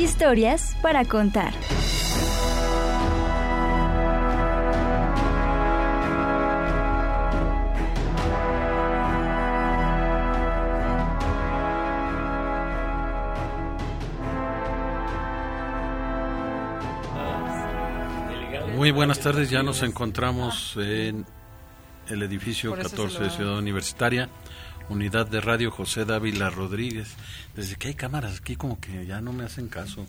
Historias para contar. Muy buenas tardes, ya nos encontramos en el edificio 14 de Ciudad Universitaria unidad de radio José Dávila Rodríguez. Desde que hay cámaras aquí como que ya no me hacen caso.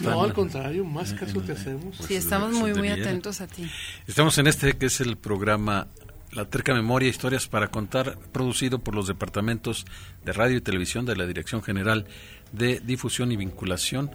No, al contrario, más caso te hacemos. sí, estamos muy, muy atentos a ti. Estamos en este que es el programa La Terca Memoria, Historias para Contar, producido por los departamentos de radio y televisión de la Dirección General de Difusión y Vinculación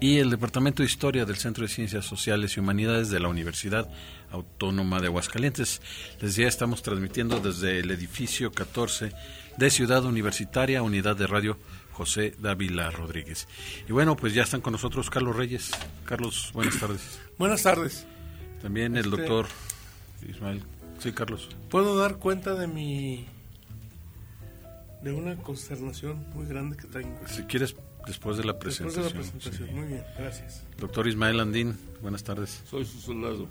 y el Departamento de Historia del Centro de Ciencias Sociales y Humanidades de la Universidad Autónoma de Aguascalientes. Les decía, estamos transmitiendo desde el edificio 14 de Ciudad Universitaria, Unidad de Radio José Dávila Rodríguez. Y bueno, pues ya están con nosotros Carlos Reyes. Carlos, buenas tardes. Buenas tardes. También el este, doctor Ismael. Sí, Carlos. ¿Puedo dar cuenta de mi de una consternación muy grande que tengo? Si quieres Después de la presentación. Después de la presentación, muy bien, gracias. Doctor Ismael Andín, buenas tardes. Soy su soldado.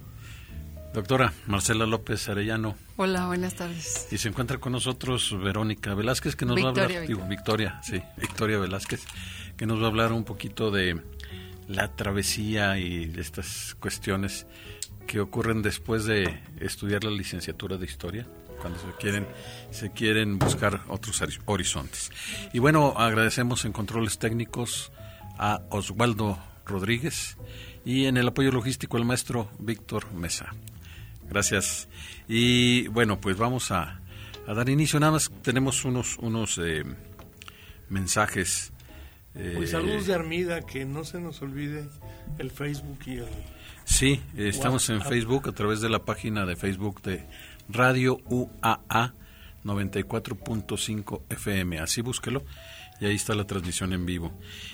Doctora Marcela López Arellano. Hola, buenas tardes. Y se encuentra con nosotros Verónica Velázquez, que nos va a hablar, Victoria. Victoria, sí, Victoria Velázquez, que nos va a hablar un poquito de la travesía y de estas cuestiones que ocurren después de estudiar la licenciatura de Historia cuando se quieren, se quieren buscar otros horizontes. Y bueno, agradecemos en controles técnicos a Oswaldo Rodríguez y en el apoyo logístico al maestro Víctor Mesa. Gracias. Y bueno, pues vamos a, dar inicio. Nada más tenemos unos, unos eh, mensajes. Eh, pues saludos de Armida, que no se nos olvide el Facebook y el... Sí, estamos en Facebook a través de la página de Facebook de Radio UAA 94.5 FM. Así búsquelo y ahí está la transmisión en vivo.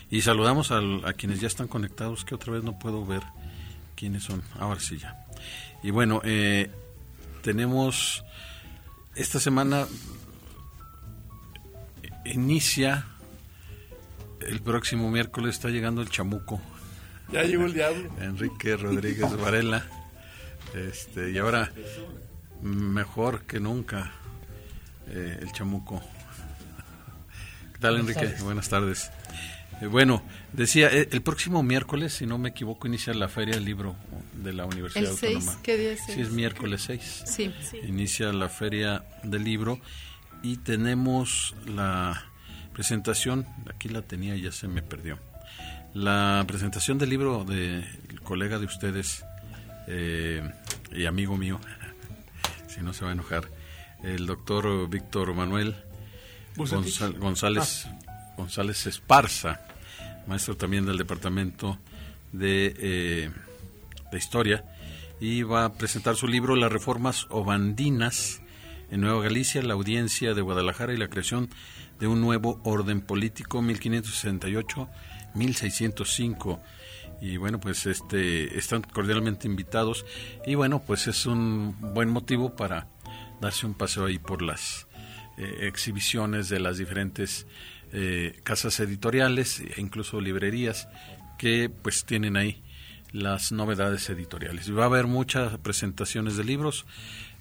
Y saludamos a, quienes ya están conectados, que otra vez no puedo ver quiénes son. Ahora sí ya. Y bueno, eh, tenemos esta semana inicia el próximo miércoles está llegando el chamuco. Ya llegó el diablo. Enrique Rodríguez Varela. Este, y ahora mejor que nunca eh, el chamuco. ¿Qué tal, Enrique? Buenas tardes. Bueno, decía, eh, el próximo miércoles, si no me equivoco, inicia la Feria del Libro de la Universidad Autónoma. ¿Qué día es? Sí, es miércoles 6. Sí. Inicia la Feria del Libro y tenemos la presentación, aquí la tenía, ya se me perdió. La presentación del libro del colega de ustedes y amigo mío, si no se va a enojar, el doctor Víctor Manuel González, ah. González Esparza, maestro también del Departamento de, eh, de Historia, y va a presentar su libro Las Reformas Obandinas en Nueva Galicia, la audiencia de Guadalajara y la creación de un nuevo orden político 1568-1605 y bueno pues este están cordialmente invitados y bueno pues es un buen motivo para darse un paseo ahí por las eh, exhibiciones de las diferentes eh, casas editoriales e incluso librerías que pues tienen ahí las novedades editoriales. Va a haber muchas presentaciones de libros,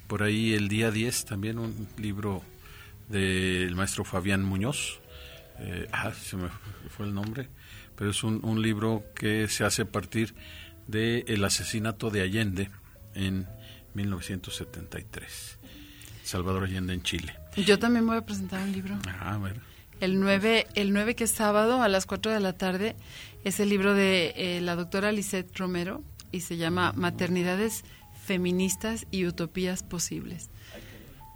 por ahí el día 10 también un libro del maestro Fabián Muñoz, eh, ah, se me fue el nombre, pero es un, libro que se hace a partir del el asesinato de Allende en 1973. Salvador Allende en Chile. Yo también voy a presentar un libro. Ah, a ver. El 9, el 9 que es sábado a las 4 de la tarde es el libro de eh, la doctora Lisette Romero y se llama Maternidades feministas y utopías posibles.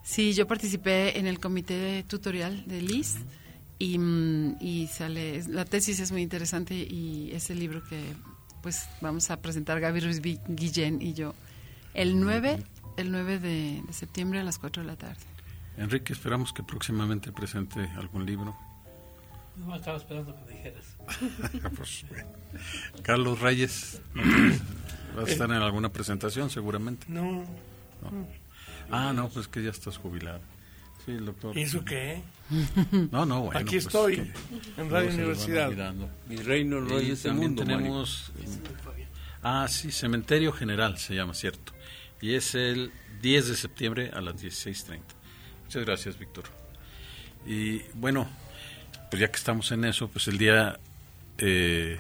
Sí, yo participé en el comité tutorial de LIS Y, mm, y sale, la tesis es muy interesante y es el libro que pues vamos a presentar Gaby Ruiz Guillén y yo el 9, el 9 de, septiembre a las 4 de la tarde. Enrique, esperamos que próximamente presente algún libro. No, estaba esperando que me dijeras. Pues, Carlos Reyes, ¿vas a estar en alguna presentación seguramente? No. Ah, no, pues que ya estás jubilado. Sí, doctor. ¿Y eso qué? No, no, bueno. Aquí pues estoy, en Radio Universidad. Mi reino no es este mundo, tenemos... Ah, sí, Cementerio General se llama, cierto. Y es el 10 de septiembre a las 16.30. Muchas gracias, Víctor. Y bueno, pues ya que estamos en eso, pues el día eh,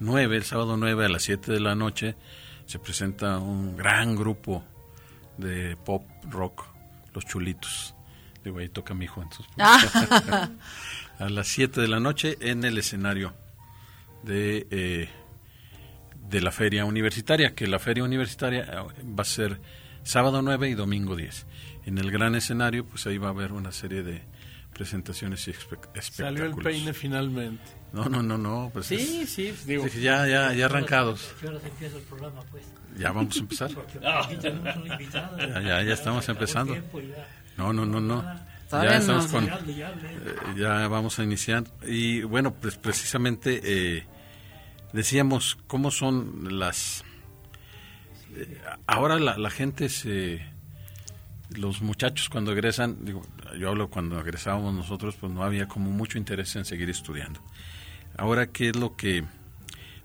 9, el sábado 9 a las 7 de la noche, se presenta un gran grupo de pop rock, Los Chulitos. Digo, ahí toca mi hijo, entonces. Pues, a las 7 de la noche en el escenario de, eh, de la feria universitaria, que la feria universitaria eh, va a ser sábado 9 y domingo 10. En el gran escenario, pues ahí va a haber una serie de presentaciones y espectáculos. Salió el peine finalmente. No, no, no, no. Pues sí, sí, digo. Ya, ya, ya arrancados. ¿Qué horas empieza el programa, pues? Ya vamos a empezar. Ah. ya, ya, ya estamos empezando. No, no, no, no. Ya estamos con, eh, ya vamos a iniciar. Y bueno, pues precisamente eh, decíamos cómo son las... Eh, ahora la, la gente se... Los muchachos cuando egresan, digo, yo hablo cuando egresábamos nosotros, pues no había como mucho interés en seguir estudiando. Ahora, ¿qué es lo que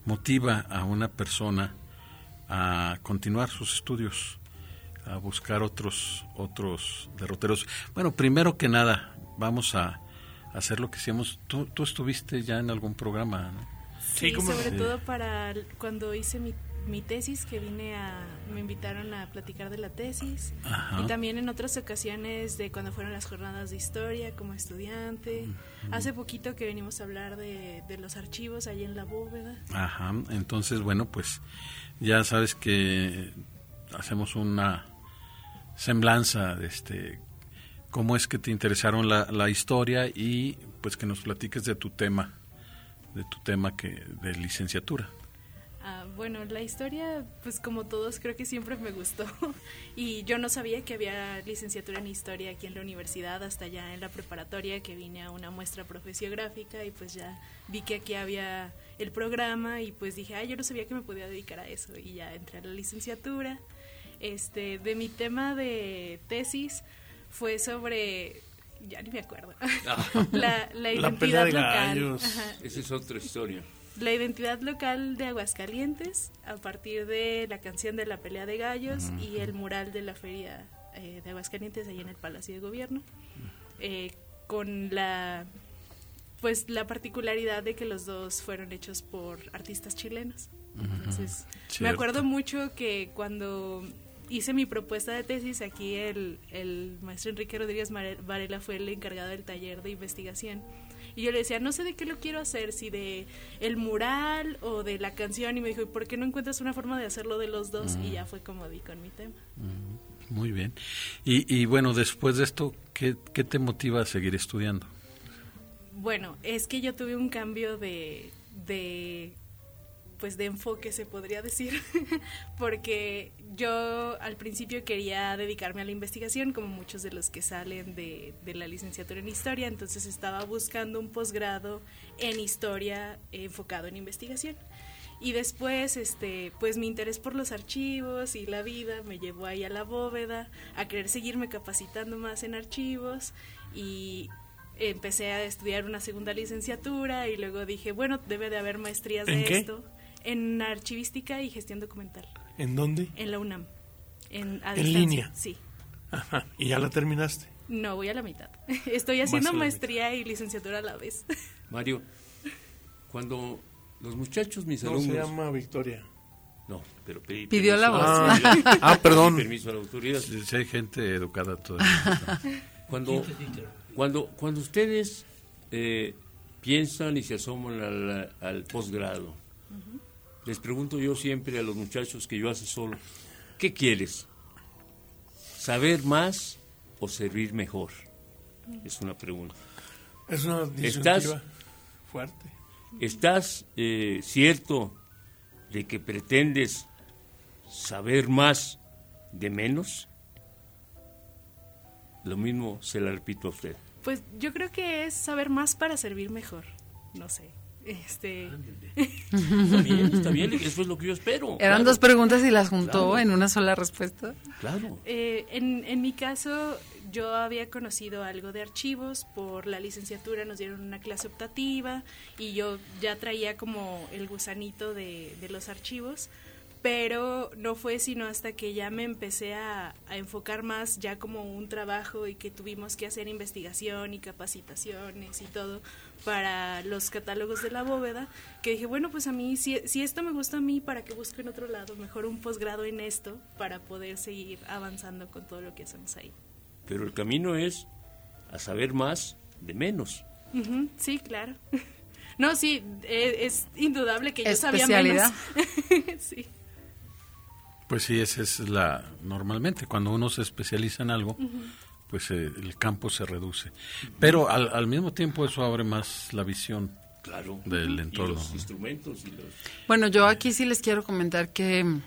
motiva a una persona a continuar sus estudios? a buscar otros otros derroteros. Bueno, primero que nada, vamos a hacer lo que hicimos. Tú, tú estuviste ya en algún programa, ¿no? Sí, sobre todo para cuando hice mi, mi, tesis, que vine a, me invitaron a platicar de la tesis. Y también en otras ocasiones de cuando fueron las jornadas de historia como estudiante. Hace poquito que venimos a hablar de, de los archivos ahí en la bóveda. Ajá, entonces, bueno, pues ya sabes que hacemos una semblanza de este cómo es que te interesaron la, la, historia y pues que nos platiques de tu tema de tu tema que de licenciatura ah, bueno la historia pues como todos creo que siempre me gustó y yo no sabía que había licenciatura en historia aquí en la universidad hasta ya en la preparatoria que vine a una muestra profesiográfica y pues ya vi que aquí había el programa y pues dije ay yo no sabía que me podía dedicar a eso y ya entré a la licenciatura este, de mi tema de tesis fue sobre ya ni me acuerdo. Ah. la, la, identidad local. Esa es otra historia. La identidad local de Aguascalientes a partir de la canción de la pelea de gallos y el mural de la feria eh, de Aguascalientes ahí en el Palacio de Gobierno. Eh, con la pues la particularidad de que los dos fueron hechos por artistas chilenos. Entonces, me acuerdo mucho que cuando hice mi propuesta de tesis, aquí el, el maestro Enrique Rodríguez Varela fue el encargado del taller de investigación. Y yo le decía, no sé de qué lo quiero hacer, si de el mural o de la canción. Y me dijo, ¿y por qué no encuentras una forma de hacerlo de los dos? Y ya fue como di con mi tema. Muy bien. Y, y bueno, después de esto, ¿qué, ¿qué te motiva a seguir estudiando? Bueno, es que yo tuve un cambio de, de pues de enfoque se podría decir, porque yo al principio quería dedicarme a la investigación como muchos de los que salen de, la licenciatura en historia, entonces estaba buscando un posgrado en historia enfocado en investigación. Y después, este, pues mi interés por los archivos y la vida me llevó ahí a la bóveda, a querer seguirme capacitando más en archivos y empecé a estudiar una segunda licenciatura y luego dije, bueno, debe de haber maestrías de esto en archivística y gestión documental. ¿En dónde? En la UNAM. En, ¿En línea. Sí. Ajá. ¿Y ya la terminaste? No, voy a la mitad. Estoy haciendo maestría y licenciatura a la vez. Mario, cuando los muchachos, mis no, alumnos... se llama Victoria. No, pero pidió la voz. Ah, ah, perdón. Permiso a la autoridad. Si hay gente educada todavía. cuando, cuando, cuando ustedes eh, piensan y se asoman al, al posgrado, les pregunto yo siempre a los muchachos que yo hace solo, ¿qué quieres? ¿Saber más o servir mejor? Es una pregunta. Es una ¿Estás, fuerte. ¿Estás eh, cierto de que pretendes saber más de menos? Lo mismo se la repito a usted. Pues yo creo que es saber más para servir mejor. No sé. Este. Está bien, está bien, eso es lo que yo espero. Eran claro, dos preguntas y las juntó Claro. en una sola respuesta. Claro. Eh, en, en mi caso, yo había conocido algo de archivos por la licenciatura, nos dieron una clase optativa y yo ya traía como el gusanito de, de los archivos, pero no fue sino hasta que ya me empecé a, a enfocar más ya como un trabajo y que tuvimos que hacer investigación y capacitaciones y todo para los catálogos de la bóveda, que dije, bueno, pues a mí, si, si esto me gusta a mí, ¿para qué busco en otro lado? Mejor un posgrado en esto para poder seguir avanzando con todo lo que hacemos ahí. Pero el camino es a saber más de menos. Ujú, sí, claro. No, sí, e- es, indudable que yo sabía menos. Especialidad. sí. Pues sí, esa es la normalmente cuando uno se especializa en algo, pues eh, el campo se reduce. Pero al, al mismo tiempo eso abre más la visión Claro. del Y entorno. los instrumentos y los... Bueno, yo aquí sí les quiero comentar que mm,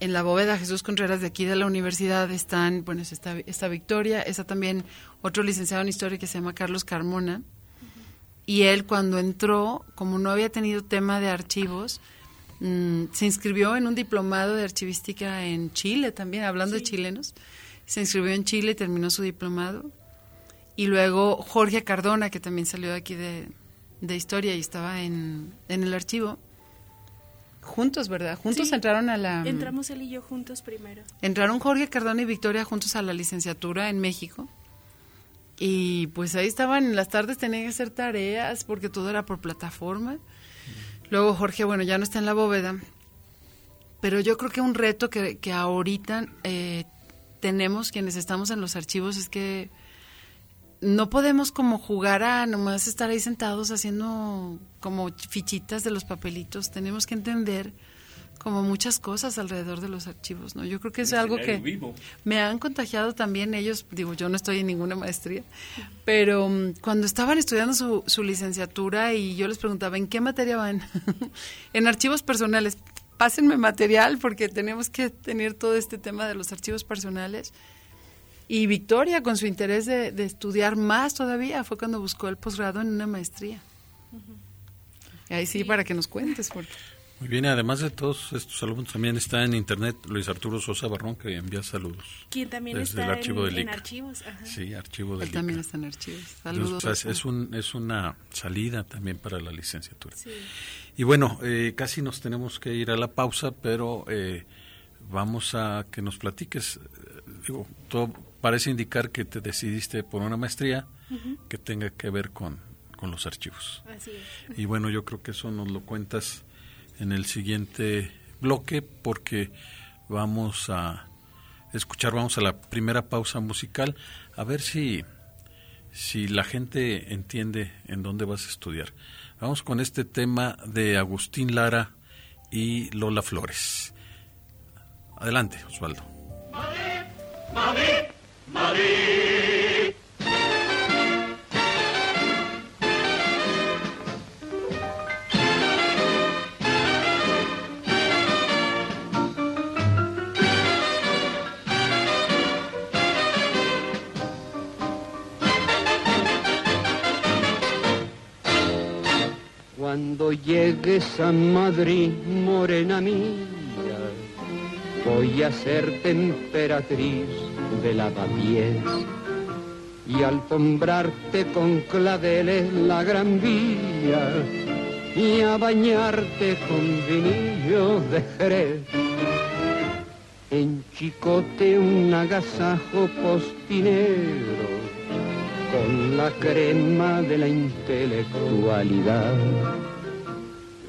en la bóveda Jesús Contreras de aquí de la universidad están, bueno, está, está Victoria, está también otro licenciado en historia que se llama Carlos Carmona. Y él cuando entró, como no había tenido tema de archivos, mm, se inscribió en un diplomado de archivística en Chile también, hablando de chilenos. Se inscribió en Chile y terminó su diplomado. Y luego Jorge Cardona, que también salió de aquí de, de historia y estaba en, en el archivo. Juntos, ¿verdad? Juntos Sí. entraron a la... Entramos él y yo juntos primero. Entraron Jorge Cardona y Victoria juntos a la licenciatura en México. Y pues ahí estaban, en las tardes tenían que hacer tareas porque todo era por plataforma. Luego Jorge, bueno, ya no está en la bóveda. Pero yo creo que un reto que, que ahorita eh, tenemos quienes estamos en los archivos es que no podemos como jugar a nomás estar ahí sentados haciendo como fichitas de los papelitos. Tenemos que entender como muchas cosas alrededor de los archivos, ¿no? Yo creo que es algo que vivo. me han contagiado también ellos, digo, yo no estoy en ninguna maestría, pero mm, cuando estaban estudiando su, su licenciatura y yo les preguntaba, ¿en qué materia van? en archivos personales. Pásenme material porque tenemos que tener todo este tema de los archivos personales. Y Victoria, con su interés de, de estudiar más todavía, fue cuando buscó el posgrado en una maestría. Y ahí sí, para que nos cuentes, porque Muy bien, además de todos estos alumnos también está en internet Luis Arturo Sosa Barrón que envía saludos. Quien también Desde está el archivo en, del en archivos. Ajá. Sí, archivo del él también ICA. está en archivos. Entonces, Saludos. Rafa. es, un, es una salida también para la licenciatura. Sí. Y bueno, eh, casi nos tenemos que ir a la pausa, pero eh, vamos a que nos platiques. eh, Digo, todo parece indicar que te decidiste por una maestría que tenga que ver con, con los archivos. Así es. Y bueno, yo creo que eso nos lo cuentas en el siguiente bloque porque vamos a escuchar, vamos a la primera pausa musical, a ver si, si la gente entiende en dónde vas a estudiar. Vamos con este tema de Agustín Lara y Lola Flores. Adelante, Osvaldo. Cuando llegues a Madrid, morena mía, voy a ser emperatriz de lavapiés y alfombrarte con claveles la gran vía y a bañarte con vinillo de Jerez. En chicote un agasajo postinero con la crema de la intelectualidad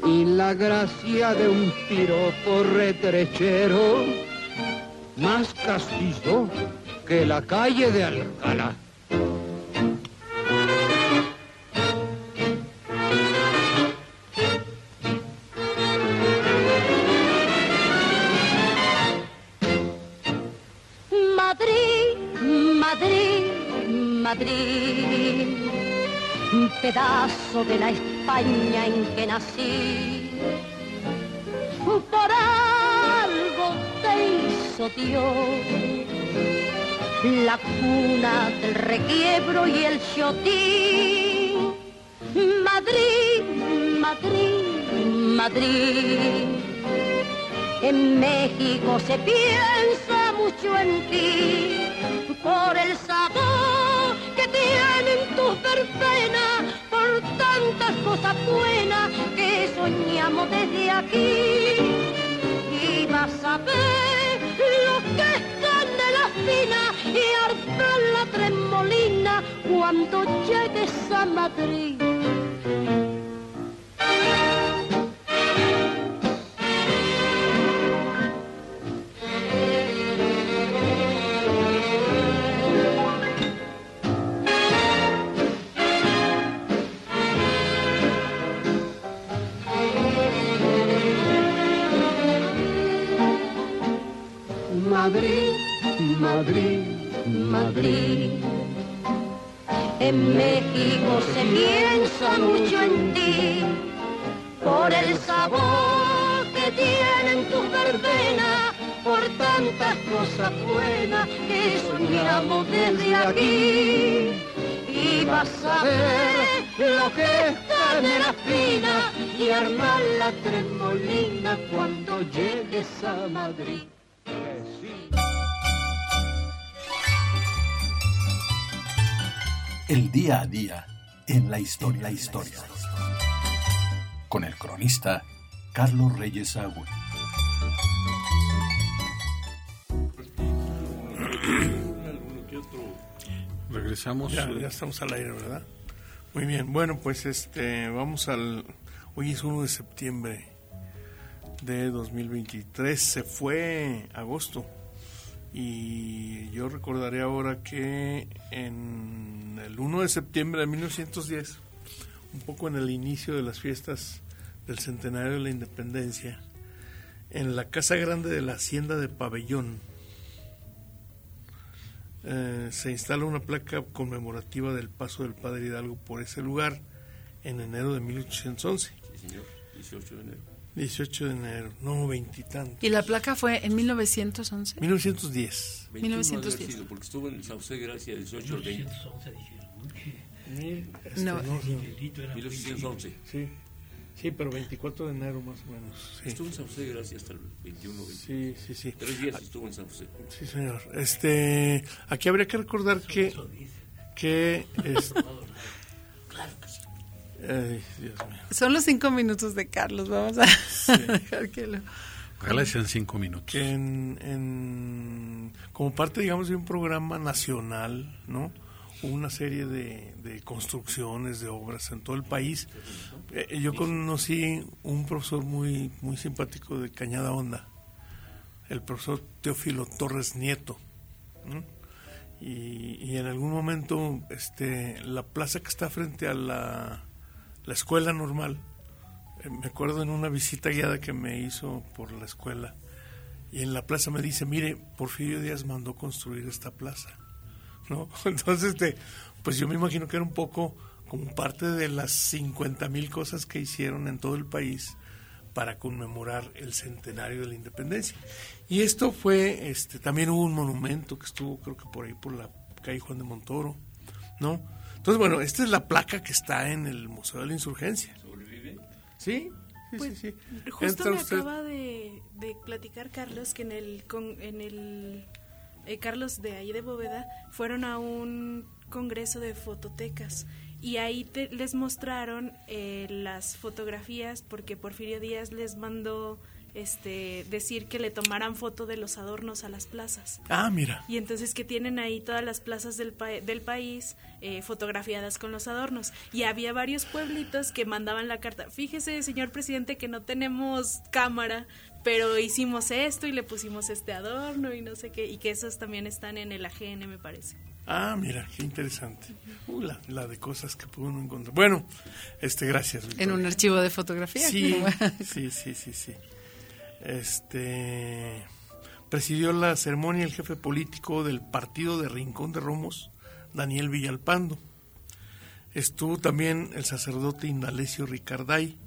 y la gracia de un piropo retrechero más castizo que la calle de Alcalá. Pedazo de la España en que nací. Por algo te hizo Dios la cuna del requiebro y el chotín. Madrid, Madrid, Madrid. En México se piensa mucho en ti por el sabor que tienen tus verbenas, por tantas cosas buenas que soñamos desde aquí. Y vas a ver lo que es de la fina y armar la tremolina cuando llegues a Madrid. Madrid, Madrid, Madrid. En México se piensa mucho en ti por el sabor que tienen tus verbenas, por tantas cosas buenas que soñamos desde aquí. Y vas a ver lo que es canela fina y armar la tremolina cuando llegues a Madrid. El día a día en la historia, la historia. Con el cronista Carlos Reyes Agüe. Regresamos. Ya, ya estamos al aire, ¿verdad? Muy bien. Bueno, pues este, vamos al. Hoy es 1 de septiembre de 2023. Se fue agosto. Y yo recordaré ahora que en el 1 de septiembre de 1910, un poco en el inicio de las fiestas del centenario de la independencia, en la Casa Grande de la Hacienda de Pabellón, eh, se instala una placa conmemorativa del paso del padre Hidalgo por ese lugar en enero de 1811. Sí, señor. 18 de enero. 18 de enero, no veintitantos. ¿Y la placa fue en 1911? 1910. 21 1910. haber sido, porque estuvo en el Sauce Gracia 18 al 20. 1911 dijeron, ¿no? Mil- este, No. no, El grito era 1911. sí, sí, pero 24 de enero más o menos. Sí, Estuvo en Sauce Gracia hasta el 21, 20. sí, sí. sí. Tres días estuvo en Sauce. Sí, señor. Este, aquí habría que recordar que, que es- Claro que sí. Ay, Dios mío. Son los cinco minutos de Carlos. Vamos a dejar que lo. Ojalá sean cinco minutos. en, en- como parte, digamos, de un programa nacional, ¿no? Hubo una serie de, de construcciones, de obras en todo el país. Eh, yo conocí un profesor muy, muy simpático de Cañada Honda, el profesor Teófilo Torres Nieto. ¿no? Y, y en algún momento, este, la plaza que está frente a la, la escuela normal, eh, me acuerdo en una visita guiada que me hizo por la escuela y en la plaza me dice, mire, Porfirio Díaz mandó construir esta plaza, ¿no? Entonces, este, pues yo me imagino que era un poco como parte de las 50 mil cosas que hicieron en todo el país para conmemorar el centenario de la independencia. Y esto fue, este, también hubo un monumento que estuvo, creo que por ahí, por la calle Juan de Montoro, ¿no? Entonces, bueno, esta es la placa que está en el Museo de la Insurgencia. ¿Sobrevive? ¿Sí? Sí, Pues, sí, sí. Justo Entra me usted- acaba de, de platicar Carlos que en el con- en el eh, Carlos de ahí de Bóveda fueron a un congreso de fototecas y ahí te- les mostraron eh, las fotografías porque Porfirio Díaz les mandó este decir que le tomaran foto de los adornos a las plazas. Ah, mira. Y entonces que tienen ahí todas las plazas del, pa- del país eh, fotografiadas con los adornos. Y había varios pueblitos que mandaban la carta. Fíjese, señor presidente, que no tenemos cámara, pero hicimos esto y le pusimos este adorno y no sé qué. Y que esos también están en el AGN, me parece. Ah, mira, qué interesante. Uh, la, la de cosas que pudo uno encontrar. Bueno, este, gracias. En un archivo de fotografía. Sí, sí, sí, sí, sí. Este presidió la ceremonia el jefe político del partido de Rincón de Romos, Daniel Villalpando. Estuvo también el sacerdote Indalecio Ricarday,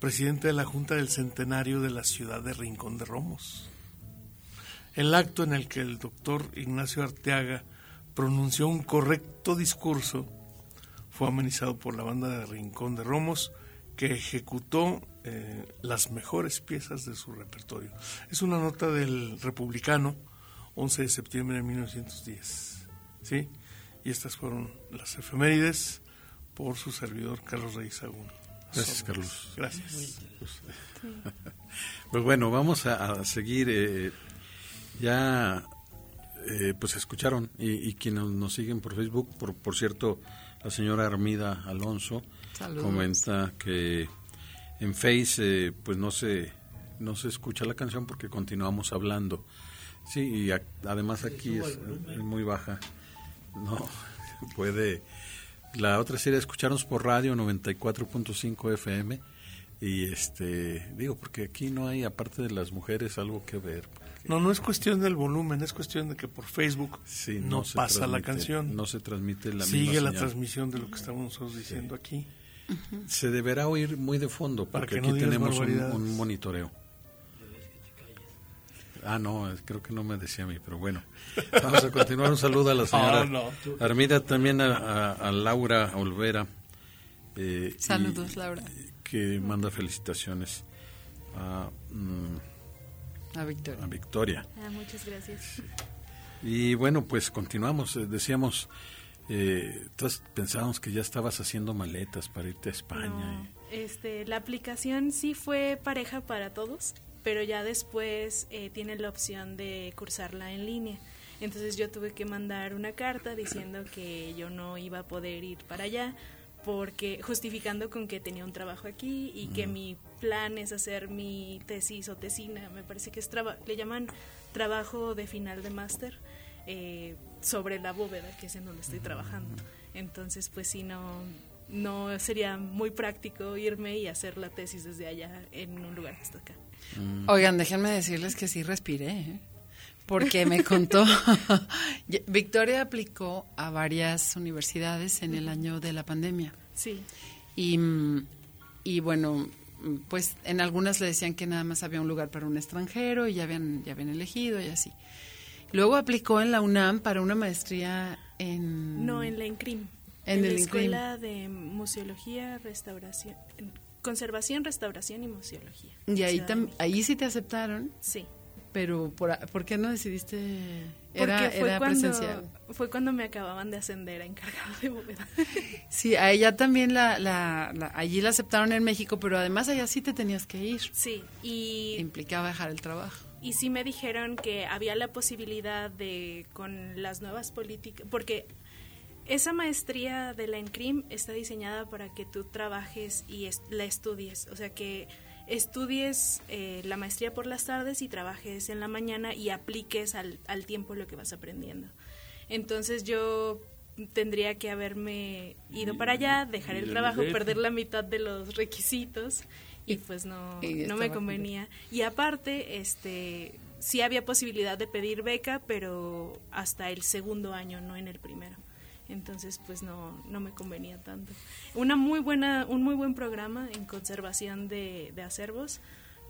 presidente de la Junta del Centenario de la ciudad de Rincón de Romos. El acto en el que el doctor Ignacio Arteaga pronunció un correcto discurso fue amenizado por la banda de Rincón de Romos, que ejecutó eh, las mejores piezas de su repertorio. Es una nota del Republicano, 11 de septiembre de 1910. ¿sí? Y estas fueron las efemérides por su servidor Carlos Reyes Sagún. Gracias, Carlos. Gracias. Pues bueno, vamos a, a seguir. eh, ya, eh, pues escucharon, y, y quienes nos siguen por Facebook, por, por cierto, la señora Armida Alonso Saludos. comenta que en Face, eh, pues no se, no se escucha la canción porque continuamos hablando. Sí, y a- además aquí es, es muy baja. No, puede. La otra serie escucharnos por radio 94.5 FM. Y este, digo, porque aquí no hay, aparte de las mujeres, algo que ver. No, no es cuestión del volumen, es cuestión de que por Facebook Sí, no, se pasa la canción. No se transmite la Sigue misma la señal. transmisión de lo que estamos nosotros diciendo aquí. Se deberá oír muy de fondo, porque no aquí tenemos un, monitoreo. Ah, no, creo que no me decía a mí, pero bueno. Vamos a continuar. Un saludo a la señora Ah, no. Armida, también a, a- a Laura Olvera. eh, y- Saludos, Laura. Que manda felicitaciones a, mm, A Victoria. a Victoria. Ah, muchas gracias. Y bueno, pues continuamos. Eh, decíamos, eh, todos pensábamos que ya estabas haciendo maletas para irte a España. No, este, la aplicación sí fue pareja para todos, pero ya después eh, tiene la opción de cursarla en línea. Entonces yo tuve que mandar una carta diciendo que yo no iba a poder ir para allá porque justificando con que tenía un trabajo aquí y que mi plan es hacer mi tesis o tesina, me parece que es traba- le llaman trabajo de final de máster eh, sobre la bóveda, que es en donde estoy trabajando. Entonces, pues sí, no, no sería muy práctico irme y hacer la tesis desde allá en un lugar que está acá. Oigan, déjenme decirles que sí respiré, ¿eh? porque me contó. Victoria aplicó a varias universidades en el año de la pandemia. Sí, Y, mm, y bueno, mm, pues en algunas le decían que nada más había un lugar para un extranjero y ya habían, ya habían elegido y así. Luego aplicó en la UNAM para una maestría en... no en la INCRIM. En la. Escuela de Museología, Restauración, Conservación, Restauración y Museología. Y ahí, tam- ahí sí te aceptaron, Sí. pero ¿por, ¿por qué no decidiste? Porque Era, fue, era cuando, presencial. fue cuando me acababan de ascender a encargada de bóveda. Sí, a ella también la, la, la- allí la aceptaron en México, pero además allá sí te tenías que ir. sí, y Implicaba dejar el trabajo. Y sí me dijeron que había la posibilidad de, con las nuevas políticas, porque esa maestría de la ENCRIM está diseñada para que tú trabajes y la estudies, o sea que estudies eh, la maestría por las tardes y trabajes en la mañana y apliques al, al tiempo lo que vas aprendiendo. Entonces yo tendría que haberme ido para allá, dejar el trabajo, perder la mitad de los requisitos y pues no, y no me convenía. Y aparte, este, sí había posibilidad de pedir beca, pero hasta el segundo año, no en el primero. Entonces, pues no, no me convenía tanto. Una muy buena, un muy buen programa en conservación de, de acervos,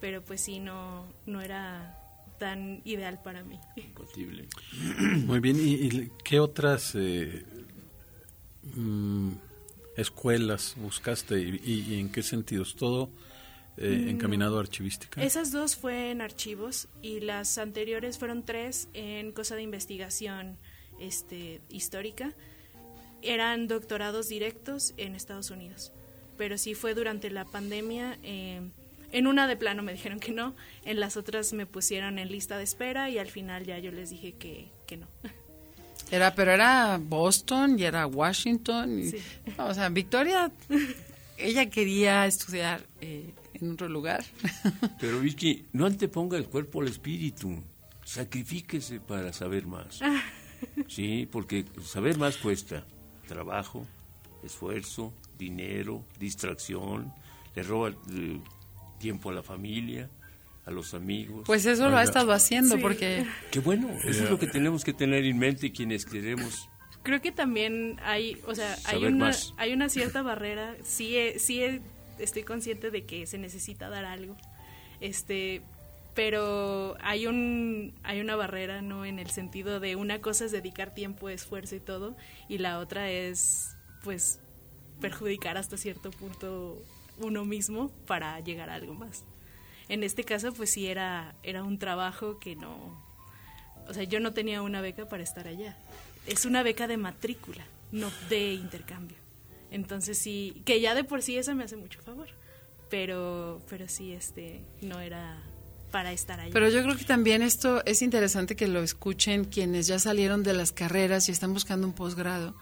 pero pues sí no, no era tan ideal para mí. Muy bien, ¿y, y qué otras eh, mm, escuelas buscaste y, y- y en qué sentidos? ¿Todo eh, encaminado a archivística? Esas dos fue en archivos y las anteriores fueron tres en cosa de investigación este, histórica. Eran doctorados directos en Estados Unidos, pero sí fue durante la pandemia. eh, en una de plano me dijeron que no, en las otras me pusieron en lista de espera y al final ya yo les dije que, que no. Era, pero era Boston y era Washington. Y, Sí. O sea, Victoria, ella quería estudiar eh, en otro lugar. Pero Vicky, no anteponga el cuerpo al espíritu. Sacrifíquese para saber más. Sí, porque saber más cuesta trabajo, esfuerzo, dinero, distracción, le roba eh, tiempo a la familia, a los amigos. Pues eso lo ha estado haciendo Sí. porque Qué bueno, eso es lo que tenemos que tener en mente quienes queremos creo que también hay, o sea, hay una, más. hay una cierta barrera. Sí, sí estoy consciente de que se necesita dar algo. Este, pero hay un hay una barrera, ¿no? En el sentido de una cosa es dedicar tiempo, esfuerzo y todo, y la otra es, pues, perjudicar hasta cierto punto uno mismo para llegar a algo más. En este caso, pues sí era era un trabajo que no, o sea, yo no tenía una beca para estar allá. Es una beca de matrícula, no de intercambio. Entonces sí, que ya de por sí eso me hace mucho favor. Pero, pero sí, este, no era para estar allá. Pero yo creo que también esto es interesante que lo escuchen quienes ya salieron de las carreras y están buscando un posgrado,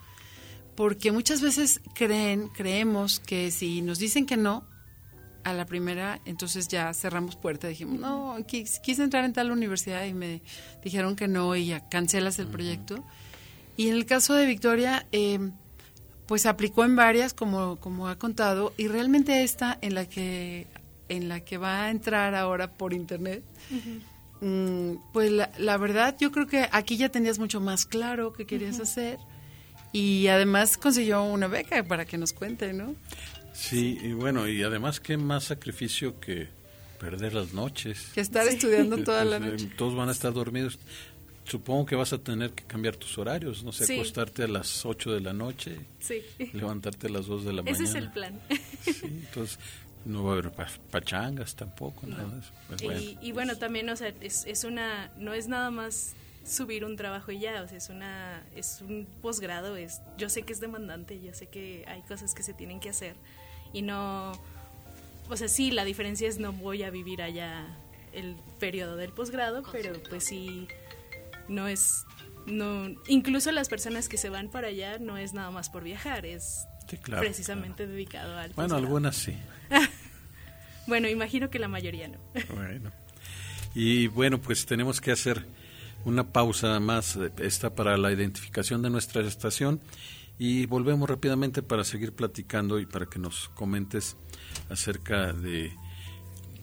porque muchas veces creen, creemos que si nos dicen que no a la primera, entonces ya cerramos puerta. Dijimos, no, quis- quise entrar en tal universidad y me dijeron que no y ya cancelas el proyecto. Y en el caso de Victoria, eh, pues aplicó en varias, como, como ha contado, y realmente esta en la que en la que va a entrar ahora por internet, mm, pues la, la verdad yo creo que aquí ya tenías mucho más claro qué querías hacer y además consiguió una beca para que nos cuente, ¿no? Sí, y bueno, y además qué más sacrificio que perder las noches. Que estar estudiando toda la Pues, noche. eh, Todos van a estar dormidos. Supongo que vas a tener que cambiar tus horarios, no sé, Sí. acostarte a las 8 de la noche, Sí. levantarte a las 2 de la Ese mañana. es el plan. Sí, entonces no va a haber pa- pachangas tampoco, nada de eso. Pues bueno. Y, y bueno, también, o sea, es, es una, no es nada más subir un trabajo y ya, o sea, es una, es un posgrado, es, yo sé que es demandante, yo sé que hay cosas que se tienen que hacer y no, o sea, sí, la diferencia es no voy a vivir allá el periodo del posgrado, pero pues sí, no es, no, incluso las personas que se van para allá no es nada más por viajar, es Sí, claro, precisamente dedicado al Bueno, algunas sí. Bueno, imagino que la mayoría no. Bueno. Y bueno, pues tenemos que hacer una pausa más, eh, esta para la identificación de nuestra estación y volvemos rápidamente para seguir platicando y para que nos comentes acerca de,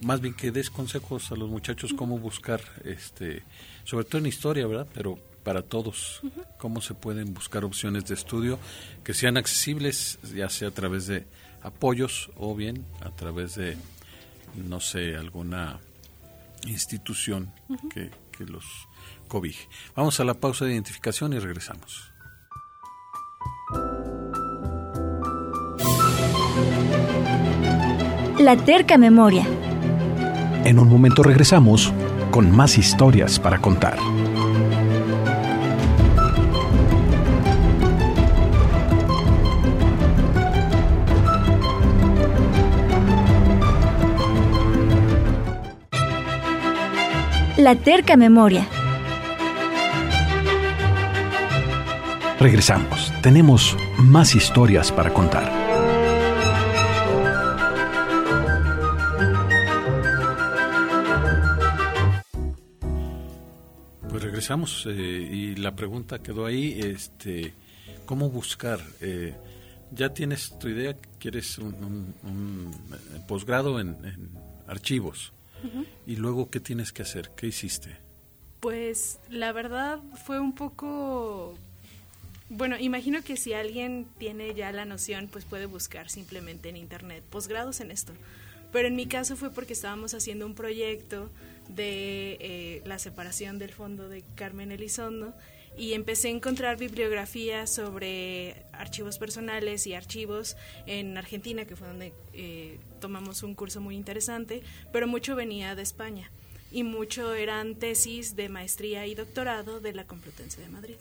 más bien que des consejos a los muchachos cómo buscar, este, sobre todo en historia, ¿verdad? Pero para todos, cómo se pueden buscar opciones de estudio que sean accesibles, ya sea a través de apoyos o bien a través de, no sé, alguna institución que, que los cobije. Vamos a la pausa de identificación y regresamos. La terca memoria. En un momento regresamos con más historias para contar. La terca memoria. Regresamos. Tenemos más historias para contar. Regresamos eh, y la pregunta quedó ahí, este, ¿cómo buscar? Eh, ¿Ya tienes tu idea? ¿Quieres un, un- un, eh, posgrado en, en archivos? ¿Y luego qué tienes que hacer? ¿Qué hiciste? Pues la verdad fue un poco... Bueno, imagino que si alguien tiene ya la noción, pues puede buscar simplemente en internet posgrados en esto. Pero en mi caso fue porque estábamos haciendo un proyecto de eh, la separación del fondo de Carmen Elizondo y empecé a encontrar bibliografía sobre archivos personales y archivos en Argentina, que fue donde eh, tomamos un curso muy interesante, pero mucho venía de España y mucho eran tesis de maestría y doctorado de la Complutense de Madrid.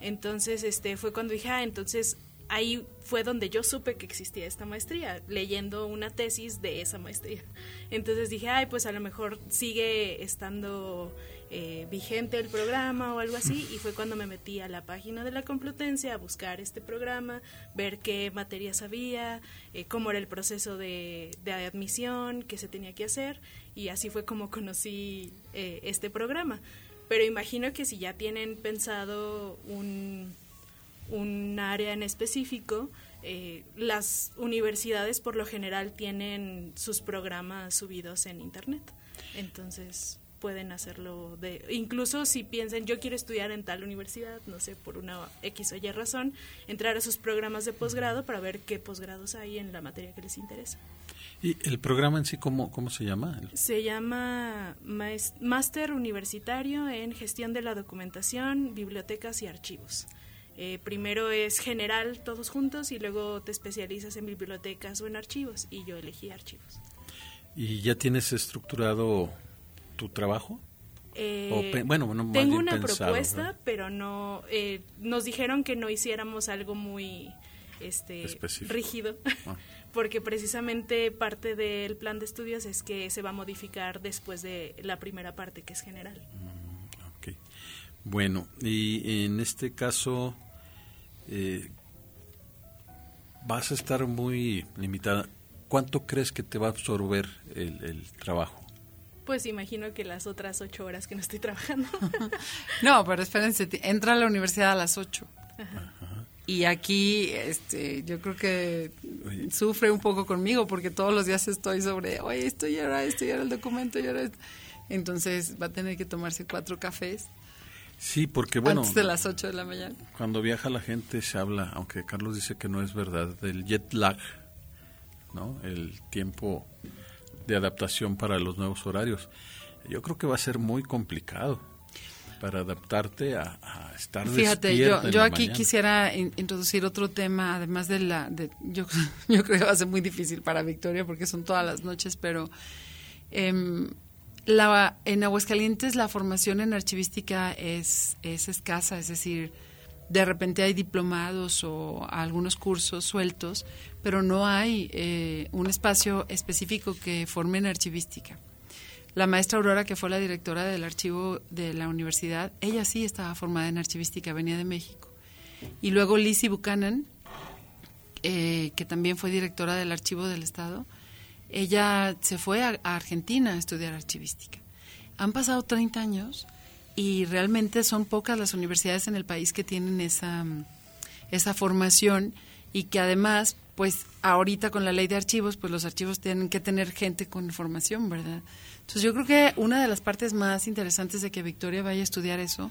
Entonces, este fue cuando dije, ah, entonces ahí fue donde yo supe que existía esta maestría, leyendo una tesis de esa maestría. Entonces dije, ay, pues a lo mejor sigue estando eh, vigente el programa o algo así, y fue cuando me metí a la página de la Complutense a buscar este programa, ver qué materias había, eh, cómo era el proceso de, admisión, qué se tenía que hacer, y así fue como conocí eh, este programa. Pero imagino que si ya tienen pensado un, un área en específico, eh, las universidades por lo general tienen sus programas subidos en internet. Entonces, pueden hacerlo de incluso si piensan yo quiero estudiar en tal universidad no sé por una x o y razón entrar a sus programas de posgrado para ver qué posgrados hay en la materia que les interesa ¿Y el programa en sí cómo, cómo se llama? se llama máster universitario en gestión de la documentación bibliotecas y archivos eh, primero es general todos juntos y luego te especializas en bibliotecas o en archivos y yo elegí archivos ¿Y ya tienes estructurado tu trabajo? Eh, bueno, tengo una propuesta, pero no. Eh, nos dijeron que no hiciéramos algo muy este, rígido, ah. porque precisamente parte del plan de estudios es que se va a modificar después de la primera parte, que es general. Mm, bueno, y en este caso eh, vas a estar muy limitada. ¿Cuánto crees que te va a absorber el, trabajo? Pues imagino que las otras ocho horas que no estoy trabajando. no, pero espérense, entra a la universidad a las ocho. Y aquí, este, yo creo que sufre un poco conmigo porque todos los días estoy sobre, oye, esto ya era esto, ya era el documento, ya era Entonces va a tener que tomarse cuatro cafés. Sí, porque bueno. Antes de las ocho de la mañana. Cuando viaja la gente se habla, aunque Carlos dice que no es verdad, del jet lag ¿no? El tiempo de adaptación para los nuevos horarios. Yo creo que va a ser muy complicado para adaptarte a, estar Fíjate, yo, yo aquí quisiera introducir otro tema, además de la... De, yo, yo creo que va a ser muy difícil para Victoria porque son todas las noches, pero eh, la, en Aguascalientes la formación en archivística es, es escasa, es decir, de repente hay diplomados o algunos cursos sueltos, pero no hay eh, un espacio específico que forme en archivística. La maestra Aurora, que fue la directora del archivo de la universidad, ella sí estaba formada en archivística, venía de México. Y luego Lizzie Buchanan, eh, que también fue directora del archivo del Estado, ella se fue a, Argentina a estudiar archivística. Han pasado 30 años y realmente son pocas las universidades en el país que tienen esa, esa formación y que además, pues ahorita con la ley de archivos, pues los archivos tienen que tener gente con formación, ¿verdad? Entonces yo creo que una de las partes más interesantes de que Victoria vaya a estudiar eso,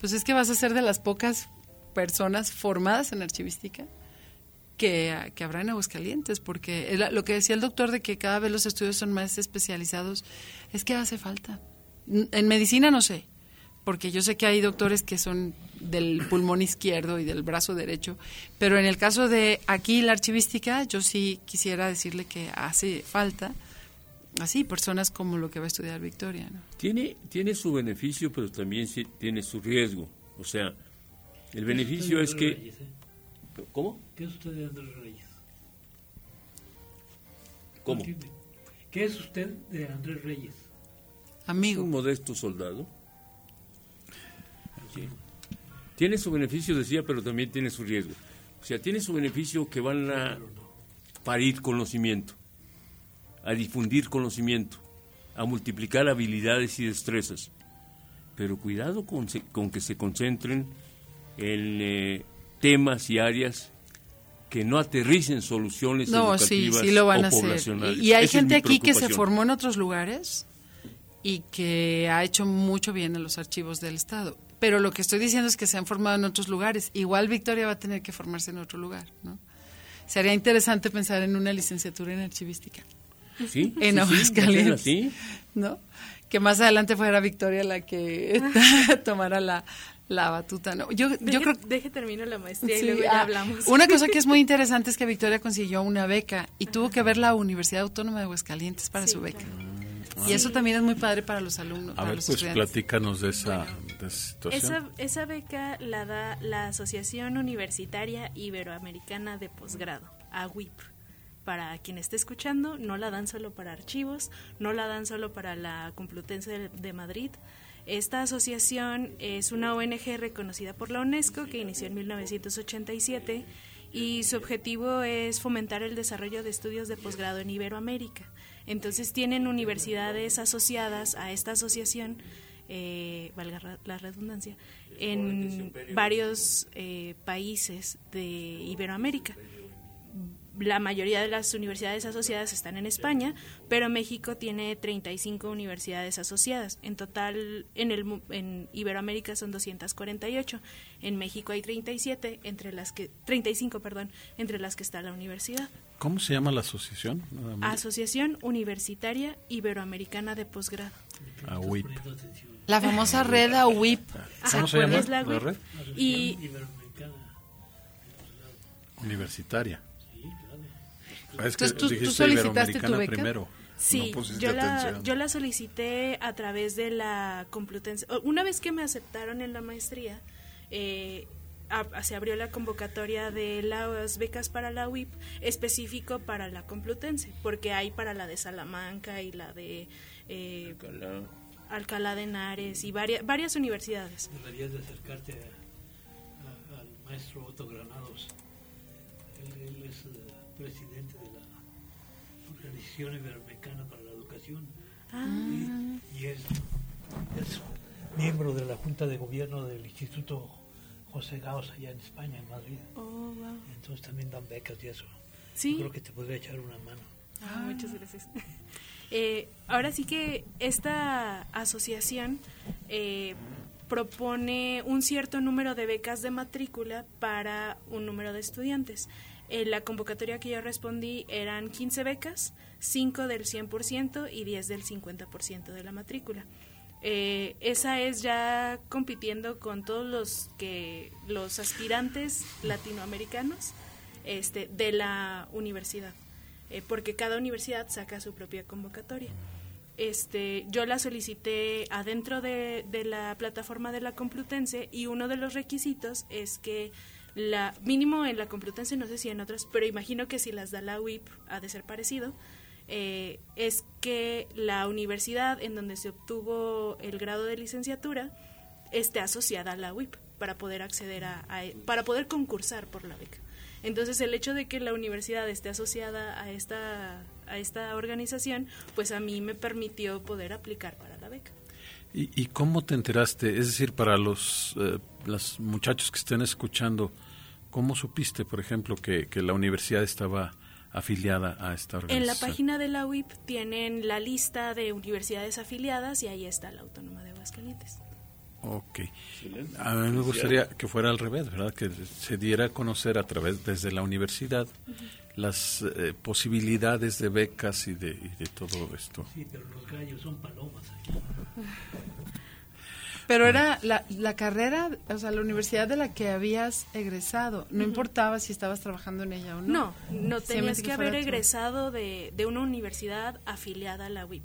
pues es que vas a ser de las pocas personas formadas en archivística que, que habrá en Aguascalientes, porque lo que decía el doctor de que cada vez los estudios son más especializados, es que hace falta. En medicina no sé, porque yo sé que hay doctores que son del pulmón izquierdo y del brazo derecho, pero en el caso de aquí la archivística, yo sí quisiera decirle que hace falta así personas como lo que va a estudiar Victoria. Tiene, tiene su beneficio, pero también tiene su riesgo. O sea, el beneficio es, que... ¿Cómo? ¿Qué es usted de Andrés Reyes? ¿Cómo? ¿Qué es usted de Andrés Reyes? Amigo. un modesto soldado tiene su beneficio, decía, pero también tiene su riesgo. O sea, tiene su beneficio que van a parir conocimiento, a difundir conocimiento, a multiplicar habilidades y destrezas. Pero cuidado con, que se concentren en eh, temas y áreas que no aterricen soluciones no, sí, sí lo van a hacer. Y, hay gente aquí que se formó en otros lugares y que ha hecho mucho bien en los archivos del Estado pero lo que estoy diciendo es que se han formado en otros lugares. Igual Victoria va a tener que formarse en otro lugar, ¿no? Sería interesante pensar en una licenciatura en archivística. Sí, en Aguascalientes, sí, ¿no? Que más adelante fuera Victoria la que tomara la, la batuta, ¿no? Yo, deje, yo creo deje termino la maestría y luego ya ah, hablamos. Una cosa que es muy interesante es que Victoria consiguió una beca y tuvo que ver la Universidad Autónoma de Aguascalientes para su beca. Y eso también es muy padre para los alumnos. A ver, pues platícanos de esa, situación. Esa, beca la da la Asociación Universitaria Iberoamericana de Posgrado, AWIP. Para quien esté escuchando, no la dan solo para archivos, no la dan solo para la Complutense de, de Madrid. Esta asociación es una ONG reconocida por la UNESCO que inició en 1987 y su objetivo es fomentar el desarrollo de estudios de posgrado en Iberoamérica. Entonces tienen universidades asociadas a esta asociación, eh, valga la redundancia, en varios eh, países de Iberoamérica. La mayoría de las universidades asociadas están en España, pero México tiene 35 universidades asociadas. En total, en, el, en Iberoamérica son 248. En México hay 37, entre las que 35, perdón, entre las que está la universidad. ¿Cómo se llama la asociación? Asociación Universitaria Iberoamericana de Posgrado. AUIP. La famosa red AUIP. ¿Cómo se llama? Es la, la red? Y Universitaria. Es Entonces, ¿tú- tú solicitaste tu beca? primero. Sí, No yo, la, atención. yo la solicité a través de la Complutense. Una vez que me aceptaron en la maestría, eh, a- se abrió la convocatoria de las becas para la UIP específico para la Complutense, porque hay para la de Salamanca y la de eh, Alcalá. Alcalá de Henares y varias, varias universidades. Deberías de acercarte a- a- al maestro Otto Granados. Él, él es eh, presidente Organización Iberoamericana para la Educación Ah. y, y es, es miembro de la Junta de Gobierno del Instituto José Gaos allá en España, en Madrid. Oh, wow. Entonces también dan becas y eso. Sí. Yo creo que te podría echar una mano. Ah, muchas gracias. Eh, ahora sí que esta asociación eh, propone un cierto número de becas de matrícula para un número de estudiantes. En la convocatoria que yo respondí eran 15 becas, 5 del 100% y 10 del 50% de la matrícula. Eh, esa es ya compitiendo con todos los que los aspirantes latinoamericanos este, de la universidad eh, porque cada universidad saca su propia convocatoria. Este, yo la solicité adentro de, de la plataforma de la Complutense y uno de los requisitos es que la mínimo en la Complutense, no sé si en otras, pero imagino que si las da la UIP ha de ser parecido, eh, es que la universidad en donde se obtuvo el grado de licenciatura esté asociada a la UIP para poder acceder a, a- para poder concursar por la beca. Entonces el hecho de que la universidad esté asociada a esta a esta organización, pues a mí me permitió poder aplicar para la beca. ¿Y, y cómo te enteraste? Es decir, para los, eh, los muchachos que estén escuchando, ¿cómo supiste, por ejemplo, que, que la universidad estaba afiliada a esta organización? En la página de la UIP tienen la lista de universidades afiliadas y ahí está la Autónoma de Aguascalientes. Ok. A mí me gustaría que fuera al revés, ¿verdad? Que se diera a conocer a través, desde la universidad, las eh, posibilidades de becas y de, y de todo esto. Sí, pero los gallos son palomas. Pero era la, la carrera, o sea, la universidad de la que habías egresado. No importaba si estabas trabajando en ella o no. No, no tenías que haber egresado de, de una universidad afiliada a la UIP.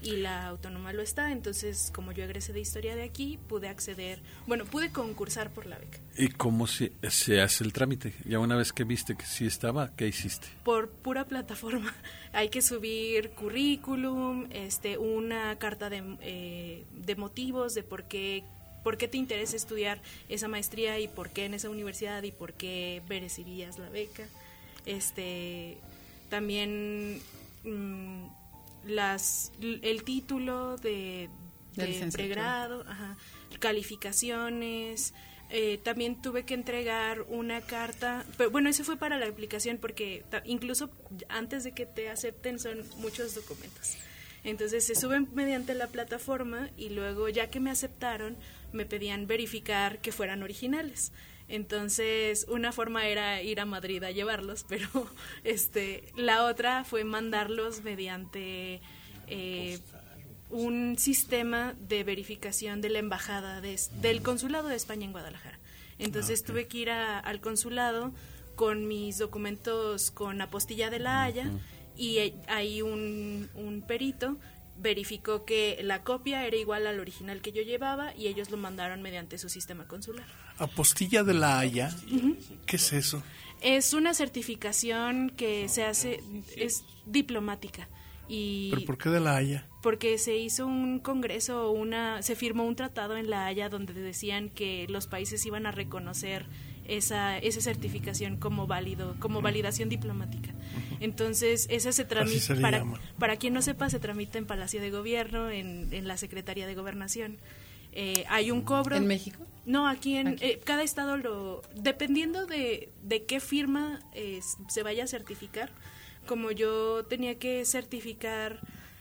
Y la autónoma lo está, entonces como yo egresé de historia de aquí, pude acceder, bueno, pude concursar por la beca. ¿Y cómo se, se hace el trámite? Ya una vez que viste que sí estaba, ¿qué hiciste? por pura plataforma. Hay que subir currículum, este, una carta de, eh, de motivos de por qué, por qué te interesa estudiar esa maestría y por qué en esa universidad y por qué merecerías la beca. Este, también mm, las, el título de, De pregrado, ajá, calificaciones, eh, también tuve que entregar una carta, pero bueno, eso fue para la aplicación porque incluso antes de que te acepten son muchos documentos. Entonces se suben mediante la plataforma y luego ya que me aceptaron me pedían verificar que fueran originales. Entonces una forma era ir a Madrid a llevarlos, pero este la otra fue mandarlos mediante eh, un sistema de verificación de la embajada de, del consulado de España en Guadalajara. Entonces tuve que ir a- al consulado con mis documentos con apostilla de la Haya y ahí un, un perito verificó que la copia era igual al original que yo llevaba y ellos lo mandaron mediante su sistema consular. Apostilla de la Haya. ¿Qué es eso? Es una certificación que se hace, es diplomática. Y ¿Pero por qué de la Haya? porque se hizo un congreso, una, se firmó un tratado en La Haya donde decían que los países iban a reconocer esa, esa certificación como válido, como validación diplomática. Entonces, esa se tramita, se para, para quien no sepa, se tramita en Palacio de Gobierno, en, en la Secretaría de Gobernación. eh, hay un cobro. ¿En México? No, aquí en eh, cada estado lo dependiendo de, de qué firma eh, se vaya a certificar. Como yo tenía que certificar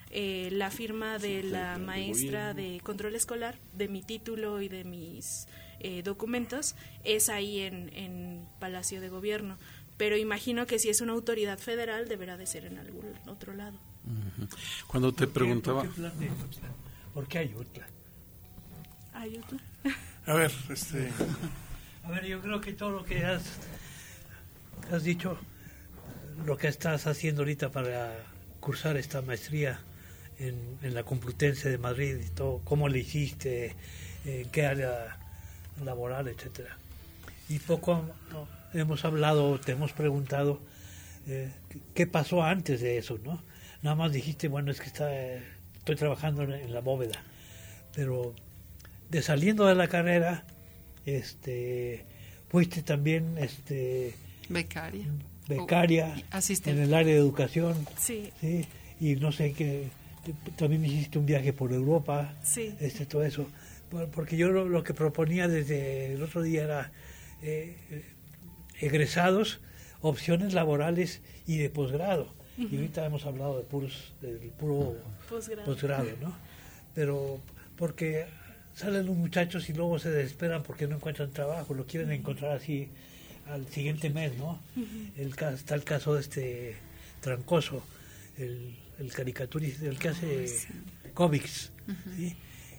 eh, la firma de la maestra de control escolar, de mi título y de mis eh, documentos, es ahí en, en Palacio de Gobierno. Pero imagino que si es una autoridad federal deberá de ser en algún otro lado. Cuando te preguntaba... ¿Por qué, de Tuxtla? ¿Por qué Ayutla? ¿Hay otro? A ver, este, A ver, yo creo que todo lo que has, has dicho, lo que estás haciendo ahorita para cursar esta maestría en, en la Complutense de Madrid y todo, cómo le hiciste, en qué área laboral, etcétera. Y poco no, hemos hablado, te hemos preguntado eh, qué pasó antes de eso, ¿no? Nada más dijiste, bueno, es que está, estoy trabajando en la bóveda, pero de saliendo de la carrera, este, fuiste también, este, Becaria. becaria en el área de educación, Sí, ¿sí? y no sé qué, también hiciste un viaje por Europa, sí. este, todo eso, Por- porque yo lo, lo que proponía desde el otro día era eh, egresados, opciones laborales y de posgrado. Y ahorita hemos hablado de puros, del puro posgrado, ¿no? Pero porque salen los muchachos y luego se desesperan porque no encuentran trabajo, lo quieren encontrar así al siguiente mes, ¿no? el, ca- está el caso de este Trancoso, el, el caricaturista, el que hace cómics, ¿sí?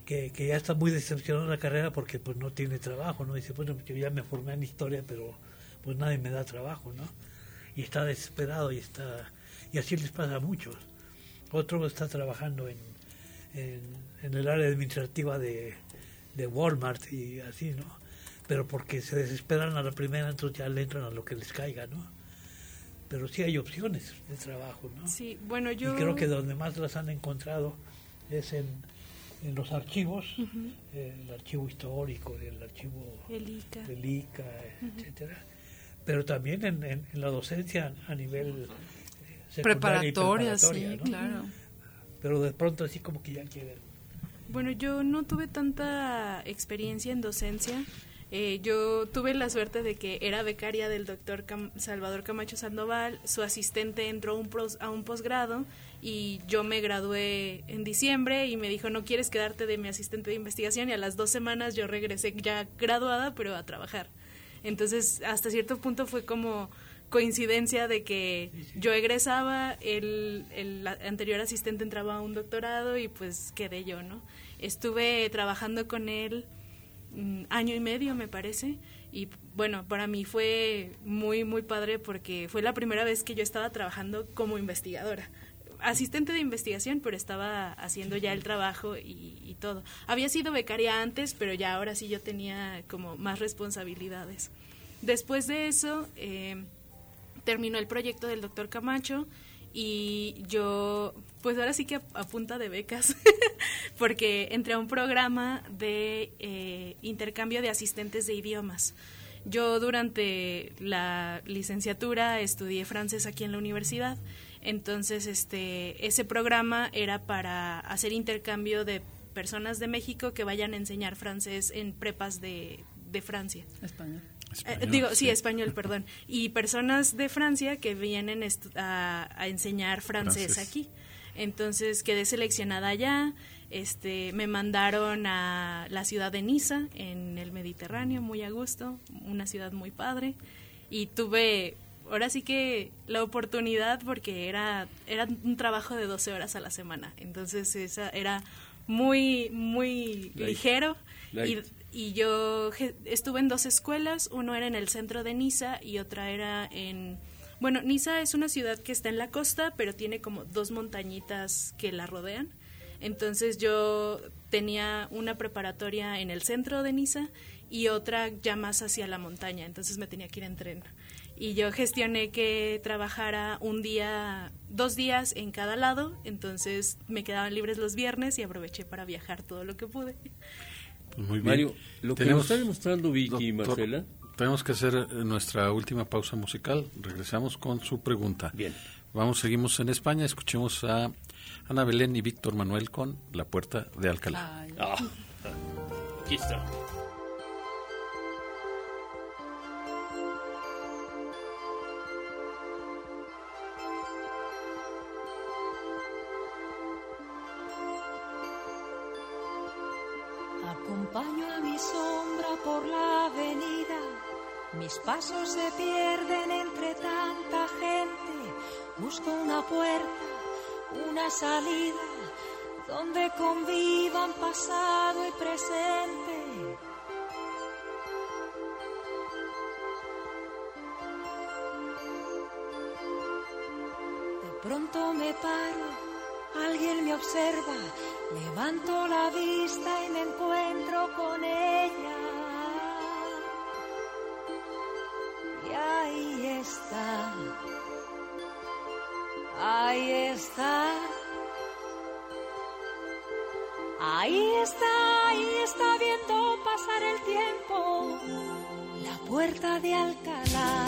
que, que ya está muy decepcionado en la carrera porque pues no tiene trabajo, ¿no? Dice, bueno, yo ya me formé en historia, pero pues nadie me da trabajo, ¿no? Y está desesperado y está y así les pasa a muchos. Otro está trabajando en, en, en el área administrativa de, de Walmart y así, ¿no? Pero porque se desesperan a la primera, entonces ya le entran a lo que les caiga, ¿no? Pero sí hay opciones de trabajo, ¿no? Sí, bueno, yo... Y creo que donde más las han encontrado es en, en los archivos, el archivo histórico, el archivo El ICA. del ICA, etcétera, pero también en, en- en la docencia a nivel eh, y Preparatoria, sí, claro. Pero de pronto así como que ya quieren. Bueno, yo no tuve tanta experiencia en docencia. Eh, yo tuve la suerte de que era becaria del doctor Salvador Camacho Sandoval, su asistente entró un, a un posgrado y yo me gradué en diciembre y me dijo, no quieres quedarte de mi asistente de investigación y a las dos semanas yo regresé ya graduada pero a trabajar. Entonces, hasta cierto punto fue como coincidencia de que yo egresaba, el, el anterior asistente entraba a un doctorado y pues quedé yo, ¿no? Estuve trabajando con él mm, año y medio, me parece, y bueno, para mí fue muy, muy padre porque fue la primera vez que yo estaba trabajando como investigadora. Asistente de investigación, pero estaba haciendo ya el trabajo y, y todo. Había sido becaria antes, pero ya ahora sí yo tenía como más responsabilidades. Después de eso, eh, terminó el proyecto del doctor Camacho y yo, pues ahora sí que a, punta de becas, porque entré a un programa de eh, intercambio de asistentes de idiomas. Yo durante la licenciatura estudié francés aquí en la universidad, entonces este ese programa era para hacer intercambio de personas de México que vayan a enseñar francés en prepas de, de Francia. Español. Eh, digo, sí, español, perdón. Y personas de Francia que vienen a, a enseñar francés, Francés. aquí. Entonces quedé seleccionada allá. Este, me mandaron a la ciudad de Niza, en el Mediterráneo, muy a gusto, una ciudad muy padre. Y tuve, ahora sí que la oportunidad, porque era, era un trabajo de 12 horas a la semana. Entonces esa era muy, muy Light. ligero. Light. Y, y yo estuve en dos escuelas, uno era en el centro de Niza y otra era en... Bueno, Niza es una ciudad que está en la costa, pero tiene como dos montañitas que la rodean. Entonces yo tenía una preparatoria en el centro de Niza y otra ya más hacia la montaña, entonces me tenía que ir en tren. Y yo gestioné que trabajara un día, dos días en cada lado, entonces me quedaban libres los viernes y aproveché para viajar todo lo que pude. Pues muy bien. Mario, lo que nos está demostrando Vicky y Marcela, Tenemos que hacer eh, nuestra última pausa musical. Regresamos con su pregunta. Bien. Vamos, seguimos en España. Escuchemos a Ana Belén y Víctor Manuel con La Puerta de Alcalá. Ay, Ah. Aquí está. Sombra por la avenida, mis pasos se pierden entre tanta gente, busco una puerta, una salida, donde convivan pasado y presente. De pronto me paro, alguien me observa, levanto la vista y me encuentro con ella. Y ahí está, ahí está. Ahí está, ahí está viendo pasar el tiempo, la puerta de Alcalá.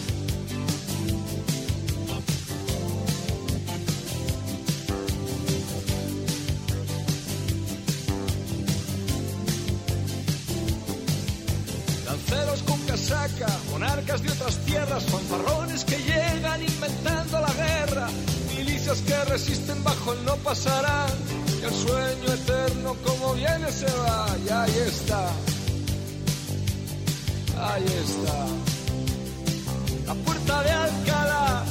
resisten bajo el no pasarán, y el sueño eterno como viene se va, y ahí está, ahí está, la puerta de Alcalá.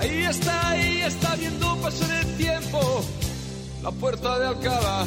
Ahí está, ahí está viendo pasar el tiempo, la puerta de Alcalá.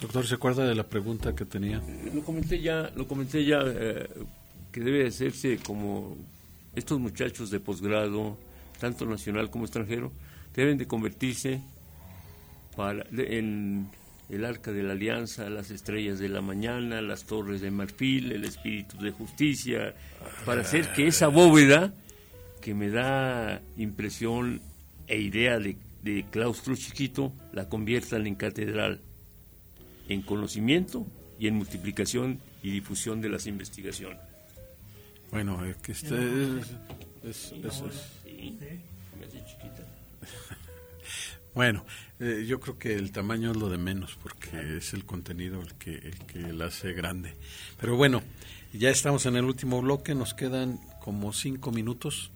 Doctor, ¿se acuerda de la pregunta que tenía? Lo comenté ya, lo comenté ya eh, que debe hacerse como estos muchachos de posgrado, tanto nacional como extranjero, deben de convertirse para, en el arca de la alianza, las estrellas de la mañana, las torres de marfil, el espíritu de justicia, para hacer que esa bóveda, que me da impresión e idea de, de claustro chiquito, la conviertan en catedral, en conocimiento y en multiplicación y difusión de las investigaciones. Bueno, es que este es, Bueno, eh, yo creo que el tamaño es lo de menos porque es el contenido el que, el que la hace grande. Pero bueno, ya estamos en el último bloque, nos quedan como cinco minutos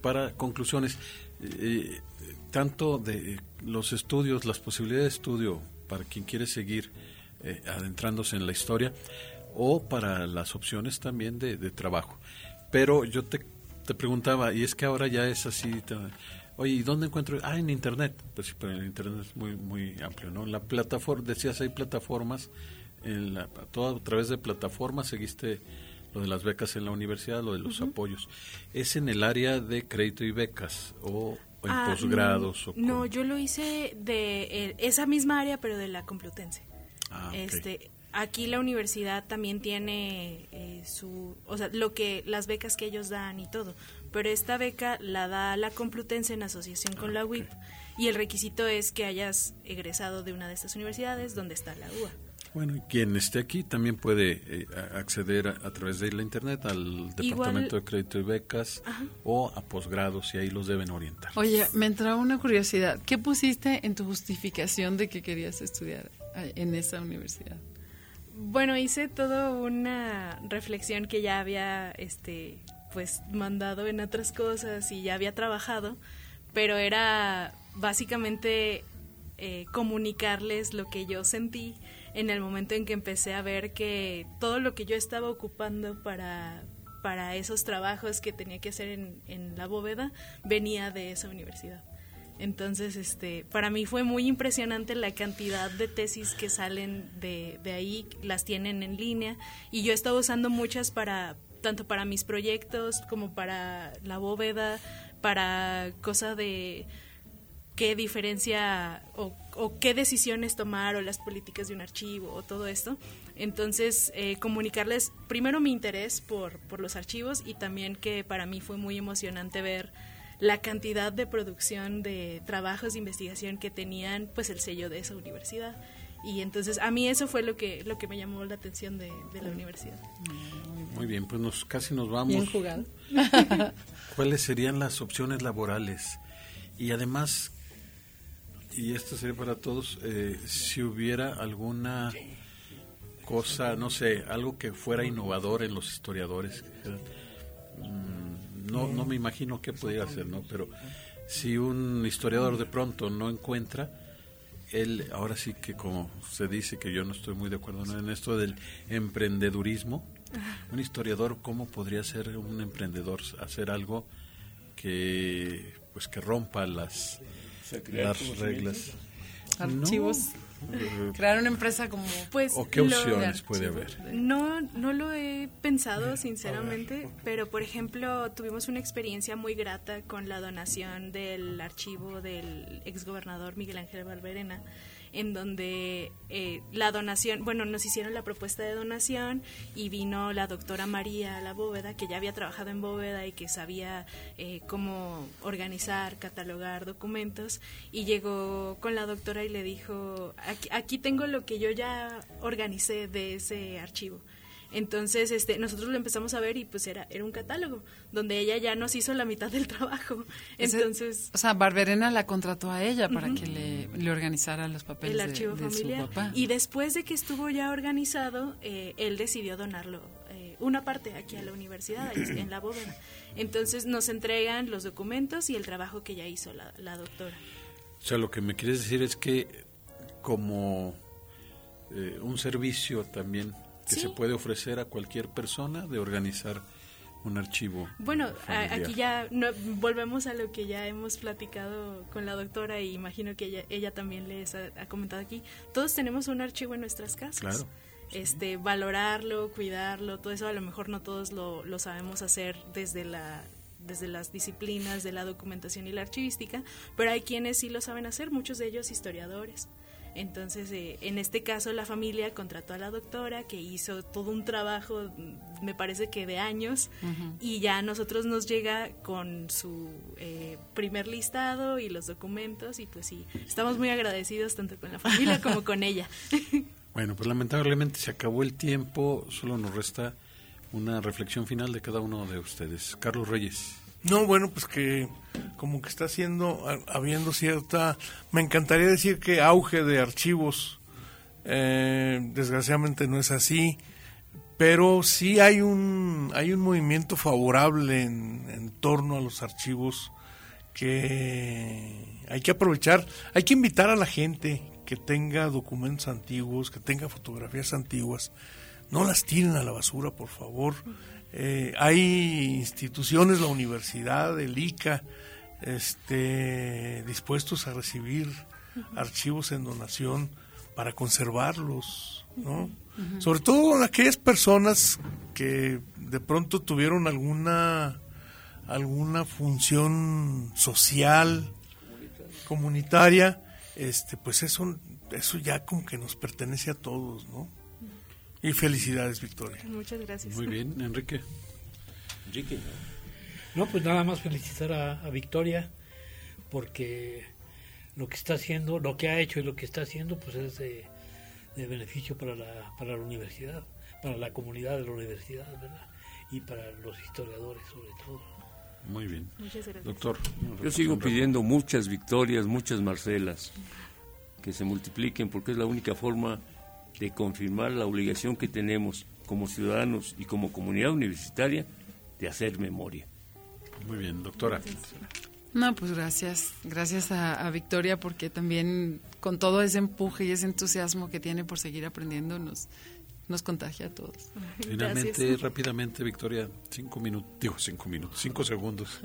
para conclusiones. Eh, tanto de los estudios, las posibilidades de estudio para quien quiere seguir eh, adentrándose en la historia o para las opciones también de, trabajo. Pero yo te, te, preguntaba, y es que ahora ya es así, oye, ¿y dónde encuentro? Ah, en Internet. Pues sí, pero el Internet es muy, muy amplio, ¿no? La plataforma, decías, hay plataformas, en la, todo a través de plataformas seguiste lo de las becas en la universidad, lo de los apoyos. ¿Es en el área de crédito y becas o en ah, posgrados? no, yo lo hice de eh, esa misma área, pero de la Complutense. Ah, este, aquí la universidad también tiene eh, su, o sea, lo que las becas que ellos dan y todo, pero esta beca la da la Complutense en asociación con la ah, UIP y el requisito es que hayas egresado de una de estas universidades donde está la UA. Bueno, y quien esté aquí también puede eh, acceder a, través de la internet al Departamento de Crédito y Becas o a posgrados y ahí los deben orientar. Oye, me entró una curiosidad. ¿Qué pusiste en tu justificación de que querías estudiar en esa universidad? Bueno, hice toda una reflexión que ya había este pues mandado en otras cosas y ya había trabajado, pero era básicamente eh, comunicarles lo que yo sentí en el momento en que empecé a ver que todo lo que yo estaba ocupando para, para esos trabajos que tenía que hacer en, en la bóveda venía de esa universidad. Entonces, este, para mí fue muy impresionante la cantidad de tesis que salen de, de ahí, las tienen en línea, y yo he estado usando muchas para, tanto para mis proyectos como para la bóveda, para cosa de qué diferencia o, qué decisiones tomar o las políticas de un archivo o todo esto. Entonces, eh, comunicarles primero mi interés por, por los archivos y también que para mí fue muy emocionante ver la cantidad de producción de trabajos de investigación que tenían pues el sello de esa universidad. Y entonces a mí eso fue lo que lo que me llamó la atención de, la universidad. Muy bien pues nos casi nos vamos. Bien jugado. Cuáles serían las opciones laborales y además y esto sería para todos eh, si hubiera alguna cosa no sé algo que fuera innovador en los historiadores no, no me imagino qué pudiera hacer, ¿no? Pero si un historiador de pronto no encuentra, él, ahora sí que como se dice, que yo no estoy muy de acuerdo en esto del emprendedurismo, un historiador, ¿cómo podría ser un emprendedor? Hacer algo que, pues, que rompa las, las reglas. Archivos. Crear una empresa como... Pues, ¿O qué opciones puede haber? No, no lo he pensado sinceramente, pero por ejemplo tuvimos una experiencia muy grata con la donación del archivo del exgobernador Miguel Ángel Valverena en donde eh, la donación, bueno, nos hicieron la propuesta de donación y vino la doctora María a la bóveda, que ya había trabajado en bóveda y que sabía eh, cómo organizar, catalogar documentos, y llegó con la doctora y le dijo, aquí, aquí tengo lo que yo ya organicé de ese archivo entonces, este, nosotros lo empezamos a ver y pues era, era un catálogo, donde ella ya nos hizo la mitad del trabajo. Entonces... o sea, Barberena la contrató a ella para que le, le, organizara los papeles el archivo de, familiar. su papá. Y después de que estuvo ya organizado, eh, él decidió donarlo, eh, una parte aquí a la universidad, en la bóveda. Entonces nos entregan los documentos y el trabajo que ya hizo la, la doctora. O sea, lo que me quieres decir es que como eh, un servicio también que se puede ofrecer a cualquier persona de organizar un archivo. Bueno, aquí ya no, volvemos a lo que ya hemos platicado con la doctora y imagino que ella, ella también les ha, comentado aquí. Todos tenemos un archivo en nuestras casas. Claro. Este, valorarlo, cuidarlo, todo eso a lo mejor no todos lo, lo sabemos hacer desde la desde las disciplinas de la documentación y la archivística, pero hay quienes sí lo saben hacer, muchos de ellos historiadores. Entonces, eh, en este caso, la familia contrató a la doctora que hizo todo un trabajo, me parece que de años, y ya a nosotros nos llega con su eh, primer listado y los documentos, y pues sí, estamos muy agradecidos tanto con la familia como con ella. Bueno, pues lamentablemente se acabó el tiempo, solo nos resta una reflexión final de cada uno de ustedes. Carlos Reyes. No, bueno, pues que como que está haciendo, habiendo cierta, me encantaría decir que auge de archivos, eh, desgraciadamente no es así, pero sí hay un, hay un movimiento favorable en, en torno a los archivos que hay que aprovechar, hay que invitar a la gente que tenga documentos antiguos, que tenga fotografías antiguas, no las tiren a la basura, por favor. Eh, hay instituciones, la universidad, el ICA, este, dispuestos a recibir archivos en donación para conservarlos, ¿no? Sobre todo aquellas personas que de pronto tuvieron alguna alguna función social, comunitaria, este, pues eso, eso ya como que nos pertenece a todos, ¿no? Y felicidades, Victoria. Muchas gracias. Muy bien, Enrique. Enrique. No, pues nada más felicitar a, Victoria porque lo que está haciendo, lo que ha hecho y lo que está haciendo, pues es de, beneficio para la, para la universidad, para la comunidad de la universidad, ¿verdad? Y para los historiadores, sobre todo. Muy bien. Muchas gracias. Doctor. Yo sigo pidiendo muchas victorias, muchas Marcelas, que se multipliquen porque es la única forma de confirmar la obligación que tenemos como ciudadanos y como comunidad universitaria de hacer memoria. Muy bien, doctora. No, pues gracias, gracias a, Victoria porque también con todo ese empuje y ese entusiasmo que tiene por seguir aprendiendo nos, nos contagia a todos. Finalmente, rápidamente, Victoria, cinco minutos, digo cinco minutos, cinco segundos.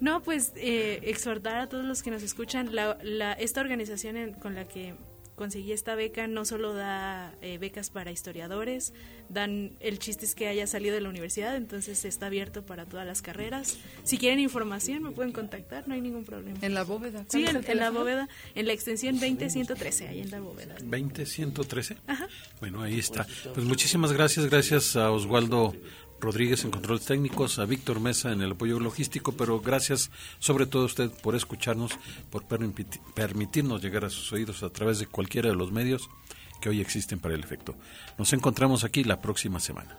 No, pues eh, exhortar a todos los que nos escuchan, la, la, esta organización con la que conseguí esta beca no solo da eh, becas para historiadores, dan el chiste es que haya salido de la universidad, entonces está abierto para todas las carreras. Si quieren información me pueden contactar, no hay ningún problema. ¿En la bóveda? Sí, en, la bóveda, en la extensión 20113, ahí en la bóveda. ¿20113? Ajá. Bueno, ahí está. Pues muchísimas gracias, gracias a Oswaldo Rodríguez en controles técnicos, a Víctor Mesa en el apoyo logístico, pero gracias sobre todo a usted por escucharnos, por permitirnos llegar a sus oídos a través de cualquiera de los medios que hoy existen para el efecto. Nos encontramos aquí la próxima semana.